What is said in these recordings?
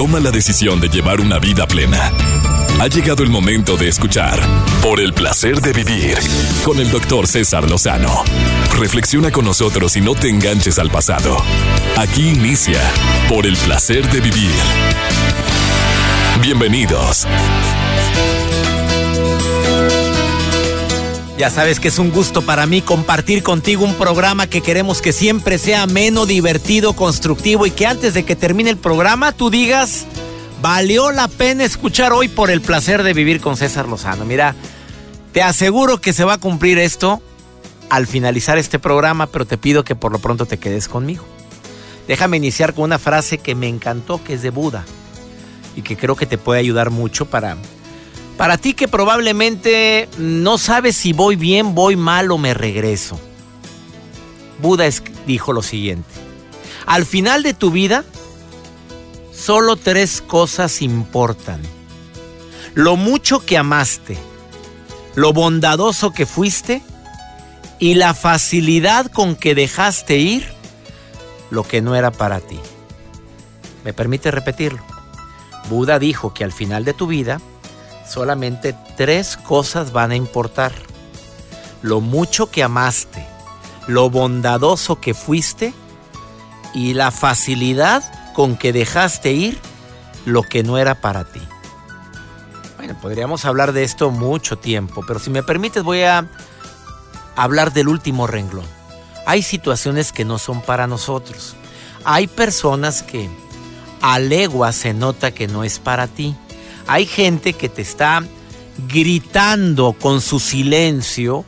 toma la decisión de llevar una vida plena. Ha llegado el momento de escuchar Por el placer de vivir con el doctor César Lozano. Reflexiona con nosotros y no te enganches al pasado. Aquí inicia Por el placer de vivir. Bienvenidos. Ya sabes que es un gusto para mí compartir contigo un programa que queremos que siempre sea ameno, divertido, constructivo y que antes de que termine el programa tú digas, valió la pena escuchar hoy por el placer de vivir con César Lozano. Mira, te aseguro que se va a cumplir esto al finalizar este programa, pero te pido que por lo pronto te quedes conmigo. Déjame iniciar con una frase que me encantó, que es de Buda y que creo que te puede ayudar mucho para para ti que probablemente no sabes si voy bien, voy mal o me regreso. Buda dijo lo siguiente. Al final de tu vida, solo tres cosas importan. Lo mucho que amaste, lo bondadoso que fuiste y la facilidad con que dejaste ir lo que no era para ti. ¿Me permite repetirlo? Buda dijo que al final de tu vida, solamente tres cosas van a importar. Lo mucho que amaste, lo bondadoso que fuiste y la facilidad con que dejaste ir lo que no era para ti. Bueno, podríamos hablar de esto mucho tiempo, pero si me permites voy a hablar del último renglón. Hay situaciones que no son para nosotros. Hay personas que a legua se nota que no es para ti. Hay gente que te está gritando con su silencio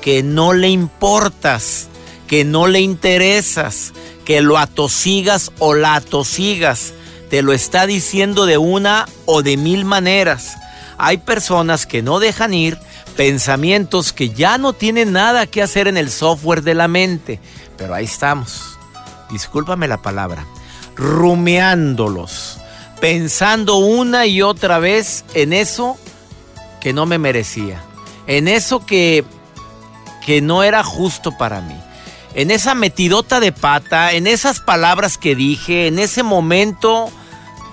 que no le importas, que no le interesas, que lo atosigas o la atosigas. Te lo está diciendo de una o de mil maneras. Hay personas que no dejan ir pensamientos que ya no tienen nada que hacer en el software de la mente. Pero ahí estamos. Discúlpame la palabra. Rumeándolos pensando una y otra vez en eso que no me merecía, en eso que, que no era justo para mí, en esa metidota de pata, en esas palabras que dije, en ese momento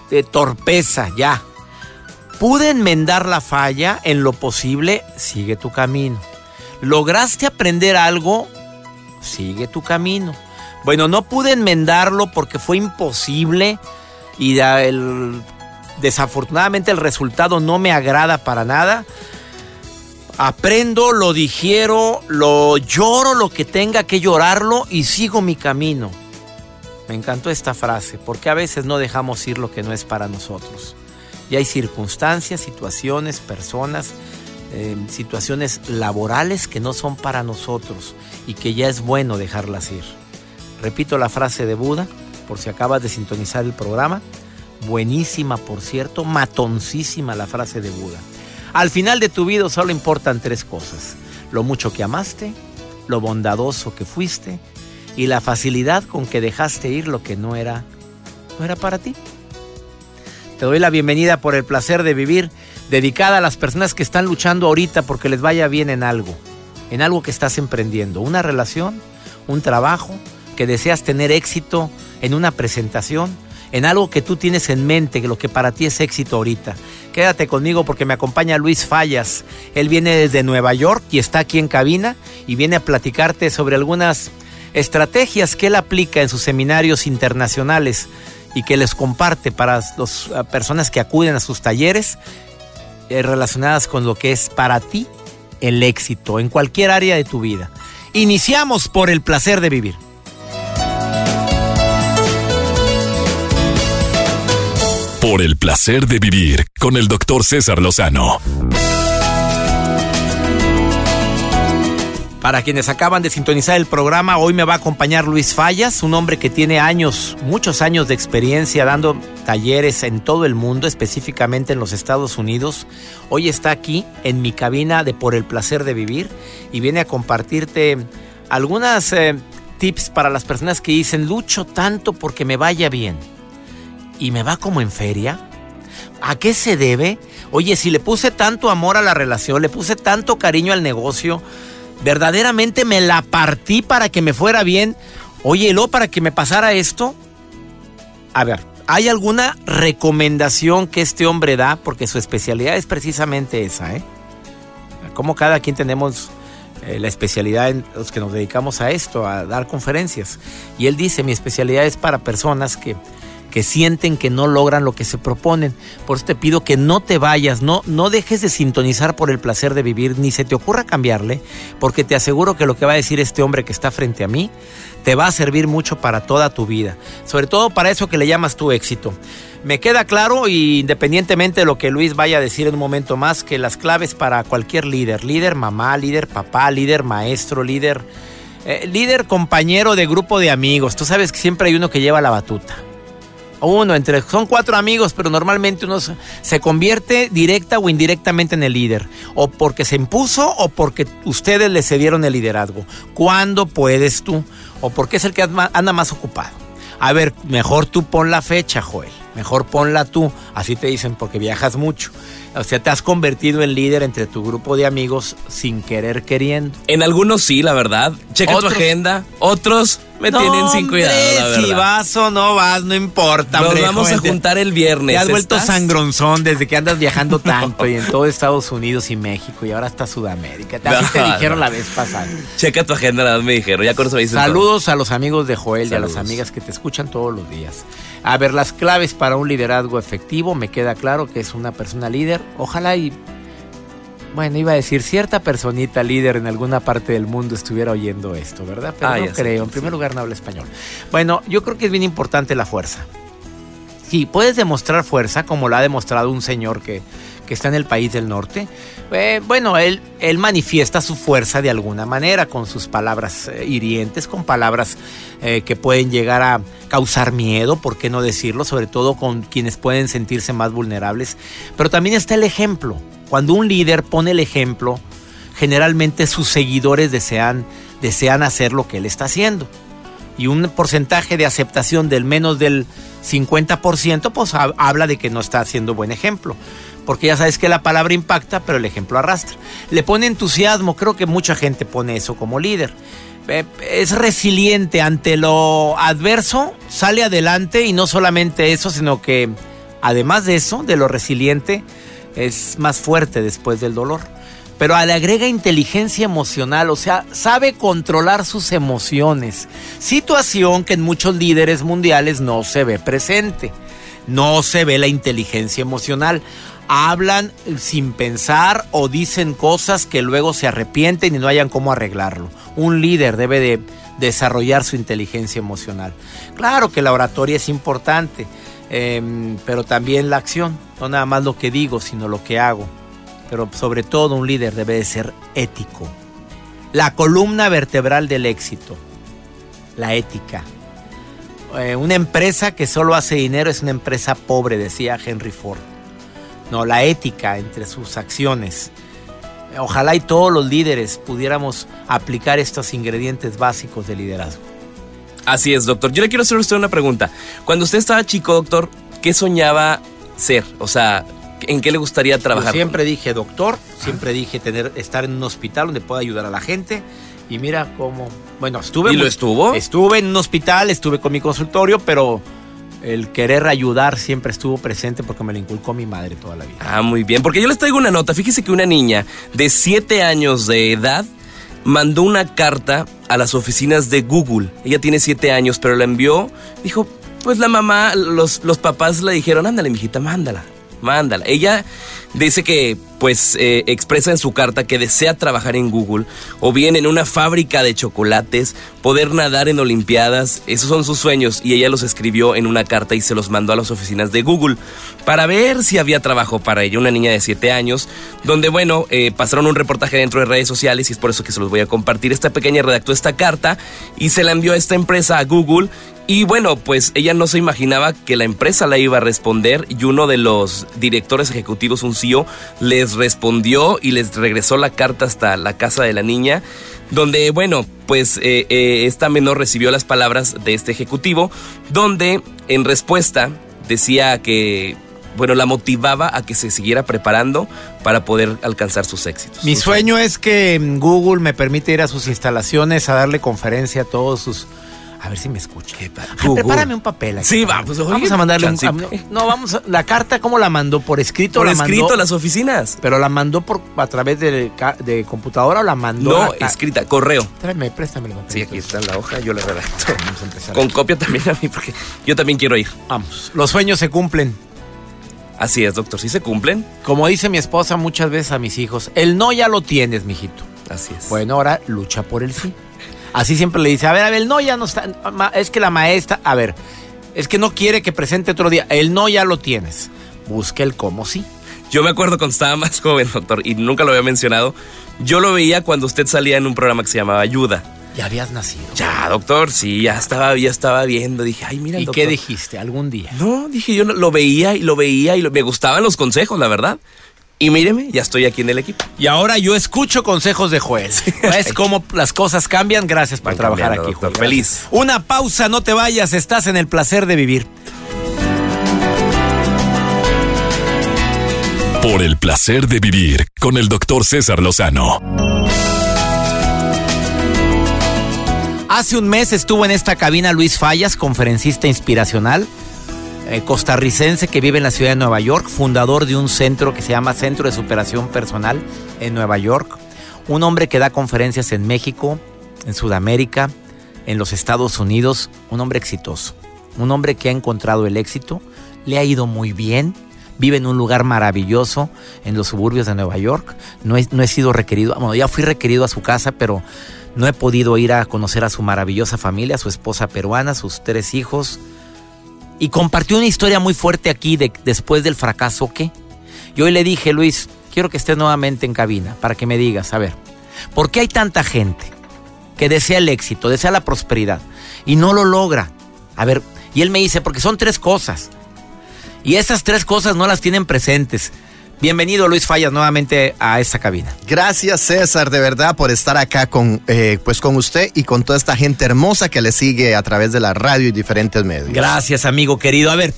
de torpeza, ya. Pude enmendar la falla en lo posible, sigue tu camino. ¿Lograste aprender algo? Sigue tu camino. Bueno, no pude enmendarlo porque fue imposible y el, desafortunadamente el resultado no me agrada para nada. Aprendo, lo digiero, lo lloro lo que tenga que llorarlo y sigo mi camino. Me encantó esta frase, porque a veces no dejamos ir lo que no es para nosotros. Y hay circunstancias, situaciones, personas, eh, situaciones laborales que no son para nosotros y que ya es bueno dejarlas ir. Repito la frase de Buda, por si acabas de sintonizar el programa. Buenísima, por cierto, matoncísima la frase de Buda. Al final de tu vida solo importan tres cosas. Lo mucho que amaste, lo bondadoso que fuiste y la facilidad con que dejaste ir lo que no era, no era para ti. Te doy la bienvenida por el placer de vivir, dedicada a las personas que están luchando ahorita porque les vaya bien en algo, en algo que estás emprendiendo, una relación, un trabajo, que deseas tener éxito en una presentación, en algo que tú tienes en mente, lo que para ti es éxito ahorita. Quédate conmigo porque me acompaña Luis Fallas. Él viene desde Nueva York y está aquí en cabina y viene a platicarte sobre algunas estrategias que él aplica en sus seminarios internacionales y que les comparte para las personas que acuden a sus talleres eh, relacionadas con lo que es para ti el éxito en cualquier área de tu vida. Iniciamos por el placer de vivir. Por el placer de vivir con el doctor César Lozano. Para quienes acaban de sintonizar el programa, hoy me va a acompañar Luis Fallas, un hombre que tiene años, muchos años de experiencia dando talleres en todo el mundo, específicamente en los Estados Unidos. Hoy está aquí en mi cabina de Por el placer de vivir y viene a compartirte algunas eh, tips para las personas que dicen, lucho tanto porque me vaya bien y me va como en feria? ¿A qué se debe? Oye, si le puse tanto amor a la relación, le puse tanto cariño al negocio, verdaderamente me la partí para que me fuera bien. Oye, ¿lo para que me pasara esto? A ver, ¿Hay alguna recomendación que este hombre da? Porque su especialidad es precisamente esa, ¿eh? Como cada quien tenemos eh, la especialidad en los que nos dedicamos a esto, a dar conferencias. Y él dice, mi especialidad es para personas que, que sienten que no logran lo que se proponen. Por eso te pido que no te vayas, no, no dejes de sintonizar por el placer de vivir, ni se te ocurra cambiarle, porque te aseguro que lo que va a decir este hombre que está frente a mí te va a servir mucho para toda tu vida, sobre todo para eso que le llamas tu éxito. Me queda claro, y independientemente de lo que Luis vaya a decir en un momento más, que las claves para cualquier líder, líder mamá, líder papá, líder maestro, líder, eh, líder compañero de grupo de amigos, tú sabes que siempre hay uno que lleva la batuta. Uno, entre, son cuatro amigos, pero normalmente uno se convierte directa o indirectamente en el líder. O porque se impuso o porque ustedes le cedieron el liderazgo. ¿Cuándo puedes tú? O porque es el que anda más ocupado. A ver, mejor tú pon la fecha, Joel. Mejor ponla tú. Así te dicen porque viajas mucho. O sea, te has convertido en líder entre tu grupo de amigos sin querer queriendo. En algunos sí, la verdad. Checa tu agenda. Otros me tienen sin cuidado, la verdad. Si vas o no vas, no importa. Nos vamos a juntar el viernes. Te has vuelto sangronzón desde que andas viajando tanto y en todo Estados Unidos y México y ahora hasta Sudamérica. Así te dijeron la vez pasada. Checa tu agenda, nada más me dijeron. Ya con eso me Saludos a los amigos de Joel y a las amigas que te escuchan todos los días. A ver, las claves para un liderazgo efectivo, me queda claro que es una persona líder. Ojalá y, bueno, iba a decir cierta personita líder en alguna parte del mundo estuviera oyendo esto, ¿verdad? Pero ah, no creo, en primer lugar no habla español. Bueno, yo creo que es bien importante la fuerza. Sí, puedes demostrar fuerza como lo ha demostrado un señor que, está en el país del norte. Eh, bueno, él, él manifiesta su fuerza de alguna manera con sus palabras eh, hirientes, con palabras eh, que pueden llegar a causar miedo, ¿por qué no decirlo? Sobre todo con quienes pueden sentirse más vulnerables. Pero también está el ejemplo. Cuando un líder pone el ejemplo, generalmente sus seguidores desean, desean hacer lo que él está haciendo. Y un porcentaje de aceptación del menos del 50%, pues habla de que no está haciendo buen ejemplo. Porque ya sabes que la palabra impacta, pero el ejemplo arrastra. Le pone entusiasmo, creo que mucha gente pone eso como líder. Eh, es resiliente ante lo adverso, sale adelante y no solamente eso, sino que además de eso, de lo resiliente, es más fuerte después del dolor. Pero le agrega inteligencia emocional, o sea, sabe controlar sus emociones. Situación que en muchos líderes mundiales no se ve presente. No se ve la inteligencia emocional hablan sin pensar o dicen cosas que luego se arrepienten y no hayan cómo arreglarlo. Un líder debe de desarrollar su inteligencia emocional. Claro que la oratoria es importante, em, pero también la acción, no nada más lo que digo, sino lo que hago. Pero sobre todo un líder debe de ser ético. La columna vertebral del éxito, la ética. Eh, una empresa que solo hace dinero es una empresa pobre, decía Henry Ford no, la ética entre sus acciones. Ojalá y todos los líderes pudiéramos aplicar estos ingredientes básicos de liderazgo. Así es, doctor. Yo le quiero hacer a usted una pregunta. Cuando usted estaba chico, doctor, ¿qué soñaba ser? O sea, ¿en qué le gustaría trabajar? siempre dije doctor, siempre dije tener, estar en un hospital donde pueda ayudar a la gente. Y mira cómo, bueno, estuve... ¿Y lo estuvo? Estuve en un hospital, estuve con mi consultorio, pero el querer ayudar siempre estuvo presente porque me lo inculcó mi madre toda la vida. Ah, muy bien, porque yo les traigo una nota. Fíjese que una niña de 7 años de edad mandó una carta a las oficinas de Google. Ella tiene 7 años, pero la envió. Dijo, pues la mamá, los, los papás le dijeron, ándale, mijita, mándala, mándala. Ella dice que pues eh, expresa en su carta que desea trabajar en Google o bien en una fábrica de chocolates, poder nadar en Olimpiadas, esos son sus sueños y ella los escribió en una carta y se los mandó a las oficinas de Google para ver si había trabajo para ella, una niña de 7 años, donde bueno, eh, pasaron un reportaje dentro de redes sociales y es por eso que se los voy a compartir. Esta pequeña redactó esta carta y se la envió a esta empresa, a Google, y bueno, pues ella no se imaginaba que la empresa la iba a responder y uno de los directores ejecutivos, un CEO, les respondió y les regresó la carta hasta la casa de la niña, donde, bueno, pues eh, eh, esta menor recibió las palabras de este ejecutivo, donde en respuesta decía que bueno, la motivaba a que se siguiera preparando para poder alcanzar sus éxitos. Mi sueño es que Google me permita ir a sus instalaciones a darle conferencia a todos sus A ver si me escucha. ¿Qué pa- Ay, Google. prepárame un papel. aquí. Sí, vamos, oye, Vamos a mandarle un... No, vamos a- La carta, ¿cómo la mandó? ¿Por escrito Por la escrito mandó? a las oficinas. ¿Pero la mandó por a través de, de computadora o la mandó? No, escrita, correo. Tráeme, préstame papel. Sí, aquí está la hoja, yo la redacto. Vamos a empezar. Con copia también a mí, porque yo también quiero ir. Vamos. Los sueños se cumplen. Así es, doctor. ¿Sí se cumplen? Como dice mi esposa muchas veces a mis hijos, el no ya lo tienes, mijito. Así es. Bueno, ahora lucha por el sí. Así siempre le dice, a ver, a ver, el no ya no está, es que la maestra, a ver, es que no quiere que presente otro día, el no ya lo tienes. Busca el cómo sí. Yo me acuerdo cuando estaba más joven, doctor, y nunca lo había mencionado. Yo lo veía cuando usted salía en un programa que se llamaba Ayuda. Ya habías nacido. Ya, doctor, sí, ya estaba, ya estaba viendo. Dije, ay, mira, ¿Y doctor. qué dijiste algún día? No, dije, yo lo veía y lo veía y lo- me gustaban los consejos, la verdad. Y míreme, ya estoy aquí en el equipo. Y ahora yo escucho consejos de Joel. ¿Ves cómo las cosas cambian? Gracias por Van trabajar aquí, doctor. Joel. Feliz. Una pausa, no te vayas, estás en el placer de vivir. Por el placer de vivir con el doctor César Lozano. Hace un mes estuvo en esta cabina Luis Fallas, conferencista inspiracional, eh, costarricense que vive en la ciudad de Nueva York, fundador de un centro que se llama Centro de Superación Personal en Nueva York. Un hombre que da conferencias en México, en Sudamérica, en los Estados Unidos, un hombre exitoso, un hombre que ha encontrado el éxito, le ha ido muy bien, vive en un lugar maravilloso en los suburbios de Nueva York. No he, no he sido requerido, bueno, ya fui requerido a su casa, pero no he podido ir a conocer a su maravillosa familia, su esposa peruana, sus tres hijos. Y compartió una historia muy fuerte aquí de, después del fracaso que. Y hoy le dije, Luis, quiero que estés nuevamente en cabina para que me digas, a ver, ¿por qué hay tanta gente que desea el éxito, desea la prosperidad y no lo logra? A ver, y él me dice, porque son tres cosas. Y esas tres cosas no las tienen presentes. Bienvenido Luis Fallas nuevamente a esta cabina. Gracias César, de verdad, por estar acá con, eh, pues con usted y con toda esta gente hermosa que le sigue a través de la radio y diferentes medios. Gracias, amigo querido. A ver,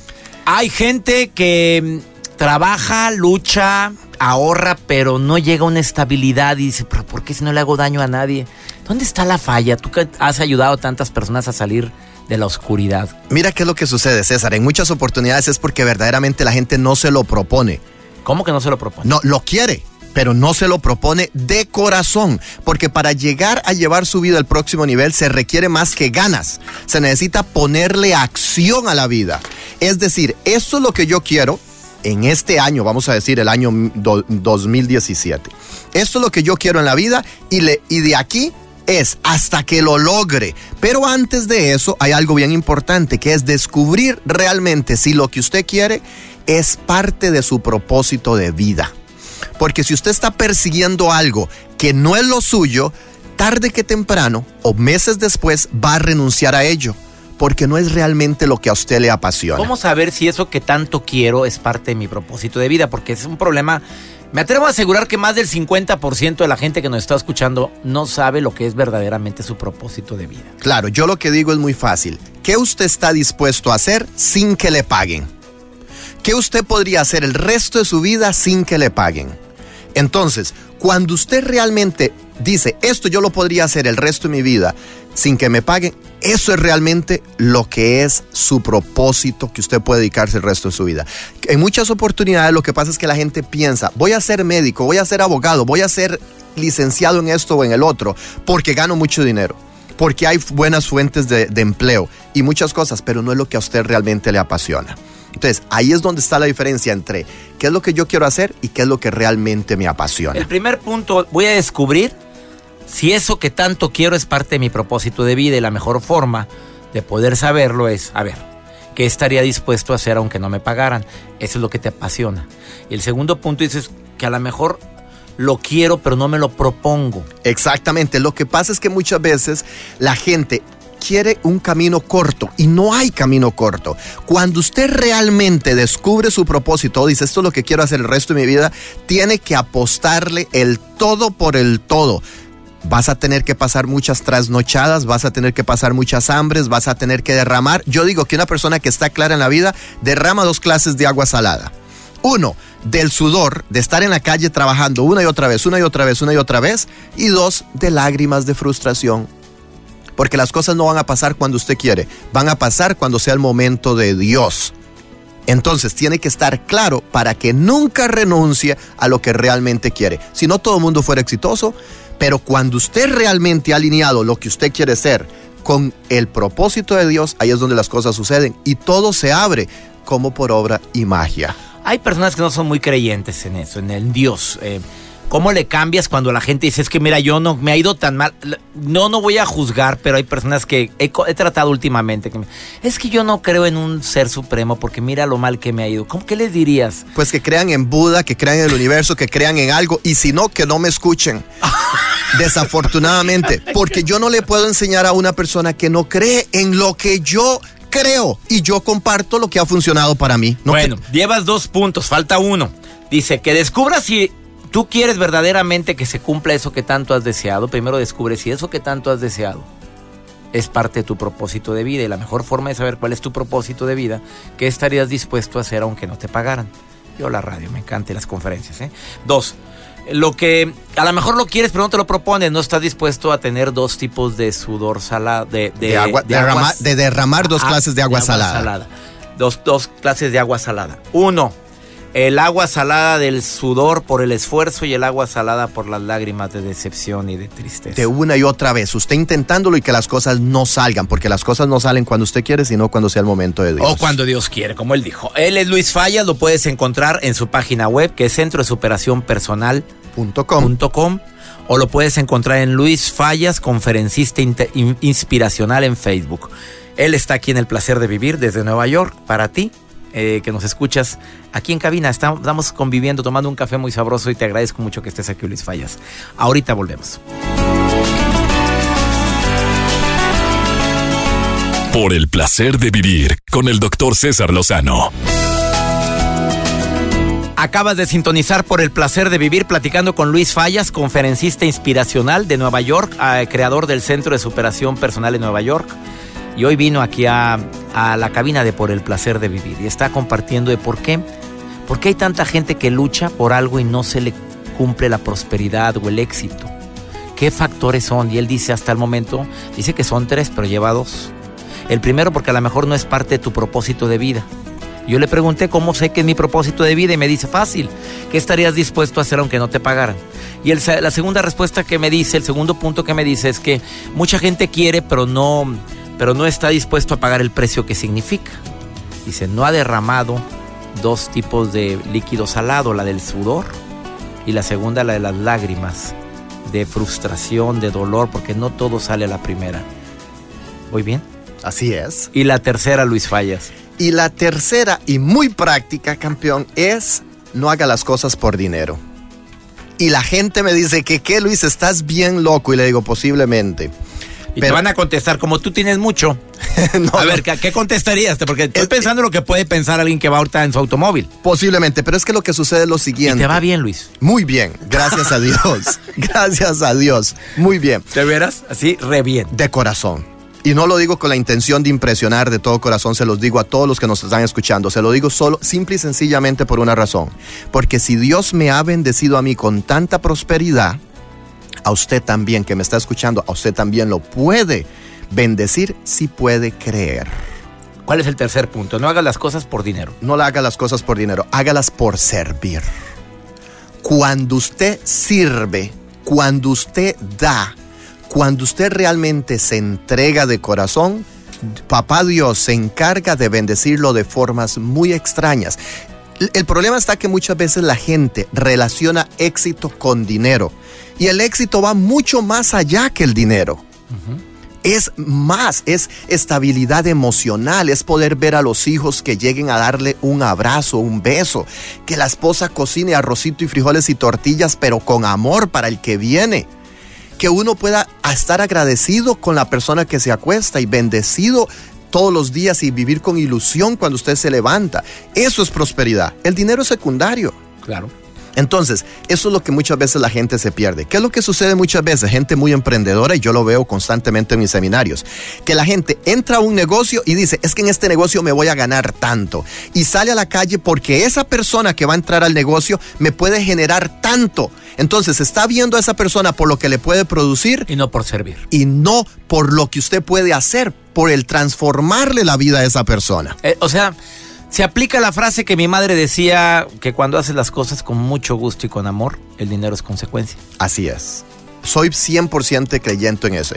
hay gente que mm, trabaja, lucha, ahorra, pero no llega a una estabilidad y dice, pero ¿por qué si no le hago daño a nadie? ¿Dónde está la falla? Tú que has ayudado a tantas personas a salir de la oscuridad. Mira qué es lo que sucede, César. En muchas oportunidades es porque verdaderamente la gente no se lo propone. ¿Cómo que no se lo propone? No, lo quiere, pero no se lo propone de corazón. Porque para llegar a llevar su vida al próximo nivel se requiere más que ganas. Se necesita ponerle acción a la vida. Es decir, esto es lo que yo quiero en este año, vamos a decir el año do- 2017. Esto es lo que yo quiero en la vida y, le, y de aquí es hasta que lo logre. Pero antes de eso hay algo bien importante que es descubrir realmente si lo que usted quiere es parte de su propósito de vida. Porque si usted está persiguiendo algo que no es lo suyo, tarde que temprano o meses después va a renunciar a ello. Porque no es realmente lo que a usted le apasiona. ¿Cómo saber si eso que tanto quiero es parte de mi propósito de vida? Porque es un problema. Me atrevo a asegurar que más del 50% de la gente que nos está escuchando no sabe lo que es verdaderamente su propósito de vida. Claro, yo lo que digo es muy fácil. ¿Qué usted está dispuesto a hacer sin que le paguen? ¿Qué usted podría hacer el resto de su vida sin que le paguen? Entonces, cuando usted realmente dice, esto yo lo podría hacer el resto de mi vida sin que me paguen, eso es realmente lo que es su propósito que usted puede dedicarse el resto de su vida. En muchas oportunidades lo que pasa es que la gente piensa, voy a ser médico, voy a ser abogado, voy a ser licenciado en esto o en el otro, porque gano mucho dinero porque hay buenas fuentes de, empleo y muchas cosas, pero no es lo que a usted realmente le apasiona. Entonces, ahí es donde está la diferencia entre qué es lo que yo quiero hacer y qué es lo que realmente me apasiona. El primer punto, voy a descubrir si eso que tanto quiero es parte de mi propósito de vida y la mejor forma de poder saberlo es, a ver, ¿qué estaría dispuesto a hacer aunque no me pagaran? Eso es lo que te apasiona. Y el segundo punto dices que a lo mejor lo quiero, pero no me lo propongo. Exactamente. Lo que pasa es que muchas veces la gente quiere un camino corto y no hay camino corto. Cuando usted realmente descubre su propósito, dice esto es lo que quiero hacer el resto de mi vida, tiene que apostarle el todo por el todo. Vas a tener que pasar muchas trasnochadas, vas a tener que pasar muchas hambres, vas a tener que derramar. Yo digo que una persona que está clara en la vida derrama dos clases de agua salada. Uno, del sudor, de estar en la calle trabajando una y otra vez, una y otra vez, una y otra vez. Y dos, de lágrimas de frustración. porque las cosas no van a pasar cuando usted quiere, van a pasar cuando sea el momento de Dios. Entonces tiene que estar claro para que nunca renuncie a lo que realmente quiere. Si no todo el mundo fuera exitoso, pero cuando usted realmente ha alineado lo que usted quiere ser con el propósito de Dios, ahí es donde las cosas suceden y todo se abre como por obra y magia. Hay personas que no son muy creyentes en eso, en el Dios. Eh, ¿Cómo le cambias cuando la gente dice, es que mira, yo no me ha ido tan mal? No, no voy a juzgar, pero hay personas que he, tratado últimamente. Que es que yo no creo en un ser supremo porque mira lo mal que me ha ido. ¿Cómo que les dirías? Pues que crean en Buda, que crean en el universo, que crean en algo y si no, que no me escuchen. Desafortunadamente, porque yo no le puedo enseñar a una persona que no cree en lo que yo creo y yo comparto lo que ha funcionado para mí. bueno, llevas dos puntos, falta uno. Dice que descubras si tú quieres verdaderamente que se cumpla eso que tanto has deseado. Primero descubre si eso que tanto has deseado es parte de tu propósito de vida y la mejor forma de saber cuál es tu propósito de vida, qué estarías dispuesto a hacer aunque no te pagaran. Yo la radio, me encanta las conferencias. ¿eh? Dos, lo que a lo mejor lo quieres pero no te lo propones, no estás dispuesto a tener dos tipos de sudor salado, de, de, agua, de, derramar dos clases de agua, salada. Dos, dos clases de agua salada. Uno, el agua salada del sudor por el esfuerzo y el agua salada por las lágrimas de decepción y de tristeza. De una y otra vez, usted intentándolo y que las cosas no salgan, porque las cosas no salen cuando usted quiere, sino cuando sea el momento de Dios. O cuando Dios quiere, como él dijo. Él es Luis Fallas, lo puedes encontrar en su página web, que es centro de superación personal.com. O lo puedes encontrar en Luis Fallas, conferencista inspiracional en Facebook. Él está aquí en el placer de vivir desde Nueva York para ti eh, que nos escuchas aquí en cabina. Estamos conviviendo, tomando un café muy sabroso y te agradezco mucho que estés aquí, Luis Fallas. Ahorita volvemos. Por el placer de vivir con el doctor César Lozano. Acabas de sintonizar por el placer de vivir platicando con Luis Fallas, conferencista inspiracional de Nueva York, eh, creador del Centro de Superación Personal en Nueva York. Y hoy vino aquí a, la cabina de Por el Placer de Vivir y está compartiendo de por qué. ¿Por qué hay tanta gente que lucha por algo y no se le cumple la prosperidad o el éxito? ¿Qué factores son? Y él dice hasta el momento, dice que son tres, pero lleva dos. El primero porque a lo mejor no es parte de tu propósito de vida. Yo le pregunté cómo sé que es mi propósito de vida y me dice fácil, ¿qué estarías dispuesto a hacer aunque no te pagaran? Y la segunda respuesta que me dice, el segundo punto que me dice es que mucha gente quiere pero no, pero no está dispuesto a pagar el precio que significa. Dice, no ha derramado dos tipos de líquido salado, la del sudor y la segunda la de las lágrimas, de frustración, de dolor, porque no todo sale a la primera. ¿Voy bien? Así es. Y la tercera, Luis Fallas. Y la tercera y muy práctica, campeón, es no haga las cosas por dinero. Y la gente me dice que, ¿qué, Luis? Estás bien loco. Y le digo, posiblemente. Y te van a contestar, como tú tienes mucho. a ver, ¿qué, contestarías? Porque estoy pensando lo que puede pensar alguien que va ahorita en su automóvil. Posiblemente, pero es que lo que sucede es lo siguiente. Y te va bien, Luis. Muy bien, gracias a Dios. gracias a Dios. Muy bien. ¿De veras? Así, re bien. De corazón. Y no lo digo con la intención de impresionar de todo corazón, se los digo a todos los que nos están escuchando. Se lo digo solo, simple y sencillamente por una razón. Porque si Dios me ha bendecido a mí con tanta prosperidad, a usted también que me está escuchando, a usted también lo puede bendecir si puede creer. ¿Cuál es el tercer punto? No haga las cosas por dinero. No haga las cosas por dinero, hágalas por servir. Cuando usted sirve, cuando usted da, cuando usted realmente se entrega de corazón, Papá Dios se encarga de bendecirlo de formas muy extrañas. El problema está que muchas veces la gente relaciona éxito con dinero. Y el éxito va mucho más allá que el dinero. Es más, es estabilidad emocional, es poder ver a los hijos que lleguen a darle un abrazo, un beso, que la esposa cocine arrocito y frijoles y tortillas, pero con amor para el que viene. Que uno pueda estar agradecido con la persona que se acuesta y bendecido todos los días y vivir con ilusión cuando usted se levanta. Eso es prosperidad. El dinero es secundario. Claro. Entonces, eso es lo que muchas veces la gente se pierde. ¿Qué es lo que sucede muchas veces? Gente muy emprendedora, y yo lo veo constantemente en mis seminarios, que la gente entra a un negocio y dice, es que en este negocio me voy a ganar tanto. Y sale a la calle porque esa persona que va a entrar al negocio me puede generar tanto. Entonces, está viendo a esa persona por lo que le puede producir. Y no por servir. Y no por lo que usted puede hacer, por el transformarle la vida a esa persona. Eh, o sea, se aplica la frase que mi madre decía que cuando haces las cosas con mucho gusto y con amor, el dinero es consecuencia. Así es. Soy 100% creyente en eso.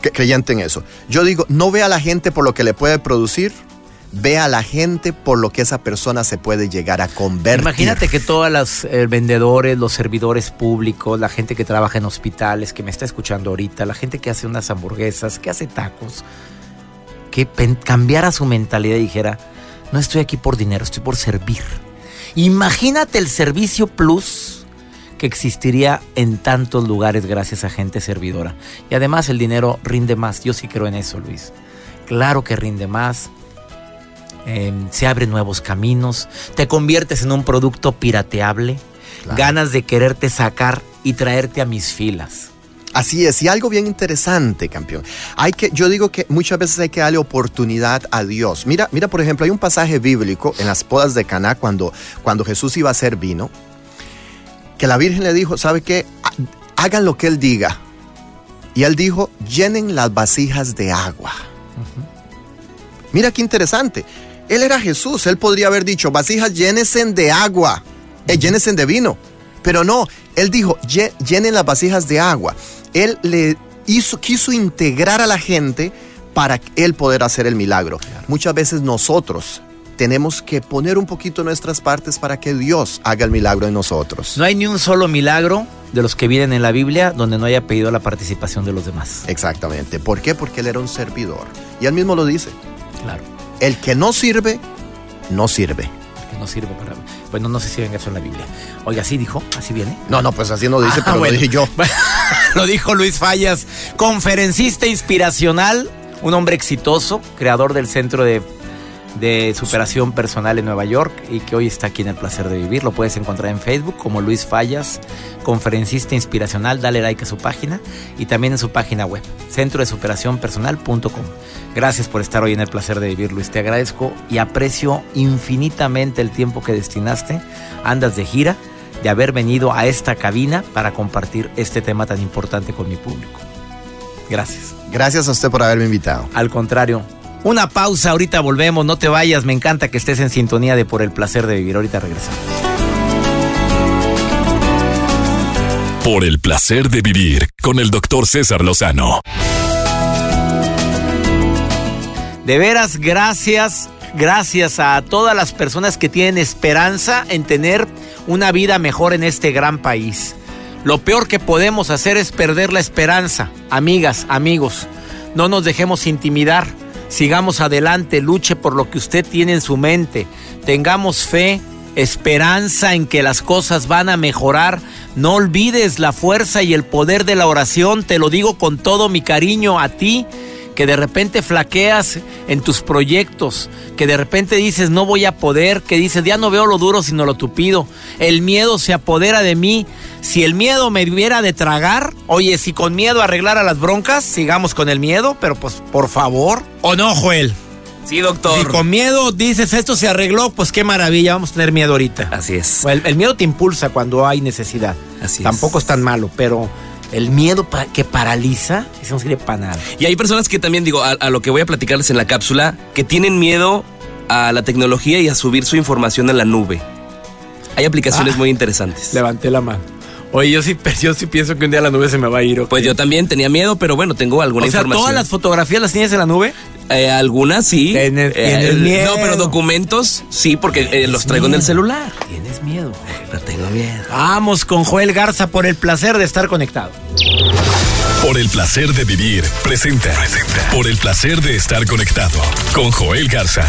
Creyente en eso. Yo digo, no ve a la gente por lo que le puede producir, ve a la gente por lo que esa persona se puede llegar a convertir. Imagínate que todos los eh, vendedores, los servidores públicos, la gente que trabaja en hospitales, que me está escuchando ahorita, la gente que hace unas hamburguesas, que hace tacos, que cambiara su mentalidad y dijera, no estoy aquí por dinero, estoy por servir. Imagínate el servicio plus que existiría en tantos lugares gracias a gente servidora. Y además el dinero rinde más. Yo sí creo en eso, Luis. Claro que rinde más. Em, se abren nuevos caminos. Te conviertes en un producto pirateable. Ganas de quererte sacar y traerte a mis filas. Así es, y algo bien interesante, campeón. Hay que, yo digo que muchas veces hay que darle oportunidad a Dios. Mira, mira, por ejemplo, hay un pasaje bíblico en las podas de Caná cuando, cuando Jesús iba a hacer vino, que la Virgen le dijo, ¿sabe qué? Hagan lo que él diga. Y él dijo, llenen las vasijas de agua. Mira qué interesante. Él era Jesús, él podría haber dicho, vasijas llénesen de agua, eh, llénesen de vino. Pero no, él dijo, llenen las vasijas de agua él le hizo, quiso integrar a la gente para él poder hacer el milagro. Muchas veces nosotros tenemos que poner un poquito nuestras partes para que Dios haga el milagro en nosotros. No hay ni un solo milagro de los que vienen en la Biblia donde no haya pedido la participación de los demás. Exactamente. ¿Por qué? Porque él era un servidor. Y él mismo lo dice. Claro. El que no sirve, no sirve. El que no sirve para bueno, no sé si venga eso en la Biblia. Oiga, ¿así dijo? ¿Así viene? No, no, pues así no dice, ah, pero lo dije yo. lo dijo Luis Fallas, conferencista inspiracional, un hombre exitoso, creador del Centro de de superación personal en Nueva York y que hoy está aquí en el placer de vivir. Lo puedes encontrar en Facebook como Luis Fallas, conferencista inspiracional. Dale like a su página y también en su página web, centro de superación personal.com. Gracias por estar hoy en el placer de vivir, Luis. Te agradezco y aprecio infinitamente el tiempo que destinaste. Andas de gira, de haber venido a esta cabina para compartir este tema tan importante con mi público. Gracias. Gracias a usted por haberme invitado. Al contrario, una pausa, ahorita volvemos, no te vayas, me encanta que estés en sintonía de Por el placer de vivir, ahorita regresamos. Por el placer de vivir con el doctor César Lozano. De veras, gracias, gracias a todas las personas que tienen esperanza en tener una vida mejor en este gran país. Lo peor que podemos hacer es perder la esperanza. Amigas, amigos, no nos dejemos intimidar Sigamos adelante, luche por lo que usted tiene en su mente. Tengamos fe, esperanza en que las cosas van a mejorar. No olvides la fuerza y el poder de la oración. Te lo digo con todo mi cariño a ti que de repente flaqueas en tus proyectos, que de repente dices no voy a poder, que dices ya no veo lo duro sino lo tupido, el miedo se apodera de mí, si el miedo me hubiera de tragar, oye, si con miedo arreglara las broncas, sigamos con el miedo, pero pues por favor, ¿o no, Joel? Sí, doctor. Si con miedo dices esto se arregló, pues qué maravilla, vamos a tener miedo ahorita. Así es. El, miedo te impulsa cuando hay necesidad. Así Tampoco es tan malo, pero el miedo que paraliza, eso no sirve para nada. Y hay personas que también, digo, a, lo que voy a platicarles en la cápsula, que tienen miedo a la tecnología y a subir su información a la nube. Hay aplicaciones ah. muy interesantes. Levanté la mano. Oye, yo sí, yo sí pienso que un día la nube se me va a ir. Pues yo también tenía miedo, pero bueno, tengo alguna o sea, ¿Todas las fotografías las tienes en la nube? Eh, algunas sí. ¿Tienes, eh, miedo? No, pero documentos sí, porque eh, los traigo en el celular. Tienes miedo, No tengo miedo. Vamos con Joel Garza por el placer de estar conectado. Por el placer de vivir, presenta. presenta. Por el placer de estar conectado con Joel Garza.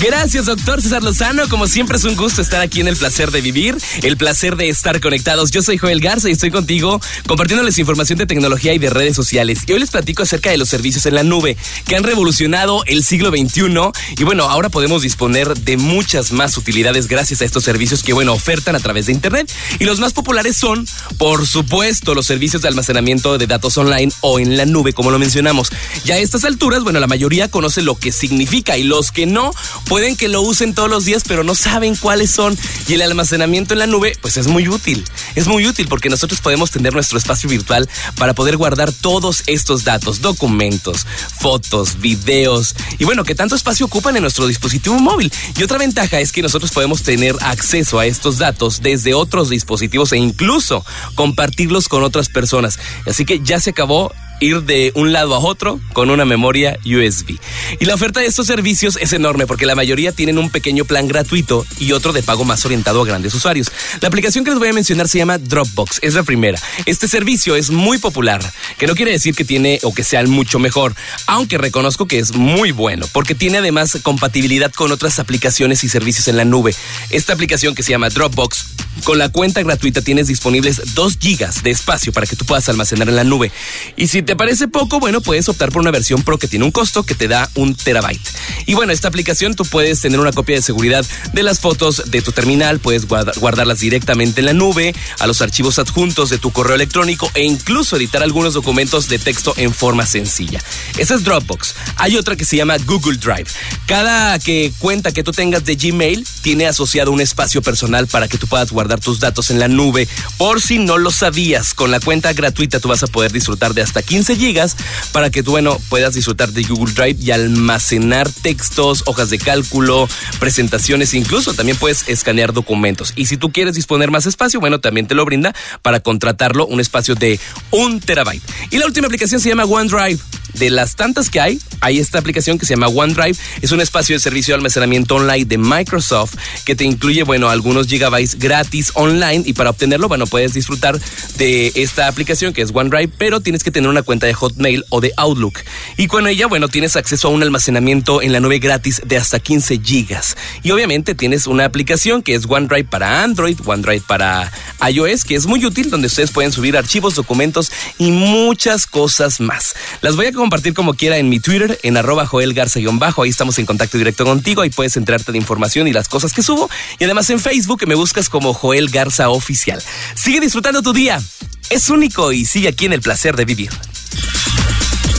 Gracias, doctor César Lozano. Como siempre es un gusto estar aquí en el placer de vivir, el placer de estar conectados. Yo soy Joel Garza y estoy contigo compartiéndoles información de tecnología y de redes sociales. Y hoy les platico acerca de los servicios en la nube que han revolucionado el siglo XXI. Y bueno, ahora podemos disponer de muchas más utilidades gracias a estos servicios que, bueno, ofertan a través de Internet. Y los más populares son, por supuesto, los servicios de almacenamiento de datos online o en la nube, como lo mencionamos. Ya a estas alturas, bueno, la mayoría conoce lo que significa y los que no Pueden que lo usen todos los días, pero no saben cuáles son. Y el almacenamiento en la nube, pues es muy útil. Es muy útil porque nosotros podemos tener nuestro espacio virtual para poder guardar todos estos datos, documentos, fotos, videos y bueno, que tanto espacio ocupan en nuestro dispositivo móvil. Y otra ventaja es que nosotros podemos tener acceso a estos datos desde otros dispositivos e incluso compartirlos con otras personas. Así que ya se acabó ir de un lado a otro con una memoria USB. Y la oferta de estos servicios es enorme porque la mayoría tienen un pequeño plan gratuito y otro de pago más orientado a grandes usuarios. La aplicación que les voy a mencionar se llama Dropbox, es la primera. Este servicio es muy popular, que no quiere decir que tiene o que sea mucho mejor, aunque reconozco que es muy bueno porque tiene además compatibilidad con otras aplicaciones y servicios en la nube. Esta aplicación que se llama Dropbox, con la cuenta gratuita tienes disponibles 2 gigas de espacio para que tú puedas almacenar en la nube. Y si te parece poco, bueno, puedes optar por una versión Pro que tiene un costo que te da un terabyte. Y bueno, esta aplicación tú puedes tener una copia de seguridad de las fotos de tu terminal, puedes guardarlas directamente en la nube, a los archivos adjuntos de tu correo electrónico e incluso editar algunos documentos de texto en forma sencilla. Esa es Dropbox. Hay otra que se llama Google Drive. Cada que cuenta que tú tengas de Gmail tiene asociado un espacio personal para que tú puedas guardar tus datos en la nube. Por si no lo sabías, con la cuenta gratuita tú vas a poder disfrutar de hasta 15 gigas para que tú, bueno, puedas disfrutar de Google Drive y almacenar textos, hojas de cálculo, presentaciones, incluso también puedes escanear documentos. Y si tú quieres disponer más espacio, bueno, también te lo brinda para contratarlo un espacio de un terabyte. Y la última aplicación se llama OneDrive. De las tantas que hay, hay esta aplicación que se llama OneDrive. Es un espacio de servicio de almacenamiento online de Microsoft que te incluye, bueno, algunos gigabytes gratis online y para obtenerlo, bueno, puedes disfrutar de esta aplicación que es OneDrive, pero tienes que tener una cuenta de Hotmail o de Outlook. Y con ella, bueno, tienes acceso a un almacenamiento en la nube gratis de hasta 15 gigas. Y obviamente tienes una aplicación que es OneDrive para Android, OneDrive para iOS, que es muy útil, donde ustedes pueden subir archivos, documentos y muchas cosas más. Las voy a compartir como quiera en mi Twitter, en arroba Joel Garza-bajo. Ahí estamos en contacto directo contigo. Ahí puedes enterarte de información y las cosas que subo. Y además en Facebook me buscas como Joel Garza Oficial. Sigue disfrutando tu día. Es único y sigue aquí en el placer de vivir.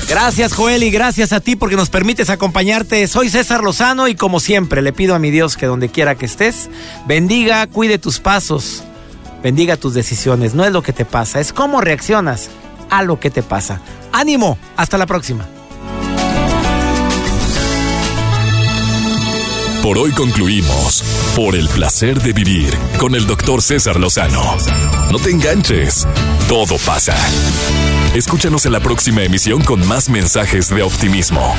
Gracias Joel y gracias a ti porque nos permites acompañarte. Soy César Lozano y como siempre le pido a mi Dios que donde quiera que estés, bendiga, cuide tus pasos, bendiga tus decisiones. No es lo que te pasa, es cómo reaccionas a lo que te pasa. Ánimo, hasta la próxima. Por hoy concluimos por el placer de vivir con el doctor César Lozano. No te enganches, todo pasa. Escúchanos en la próxima emisión con más mensajes de optimismo.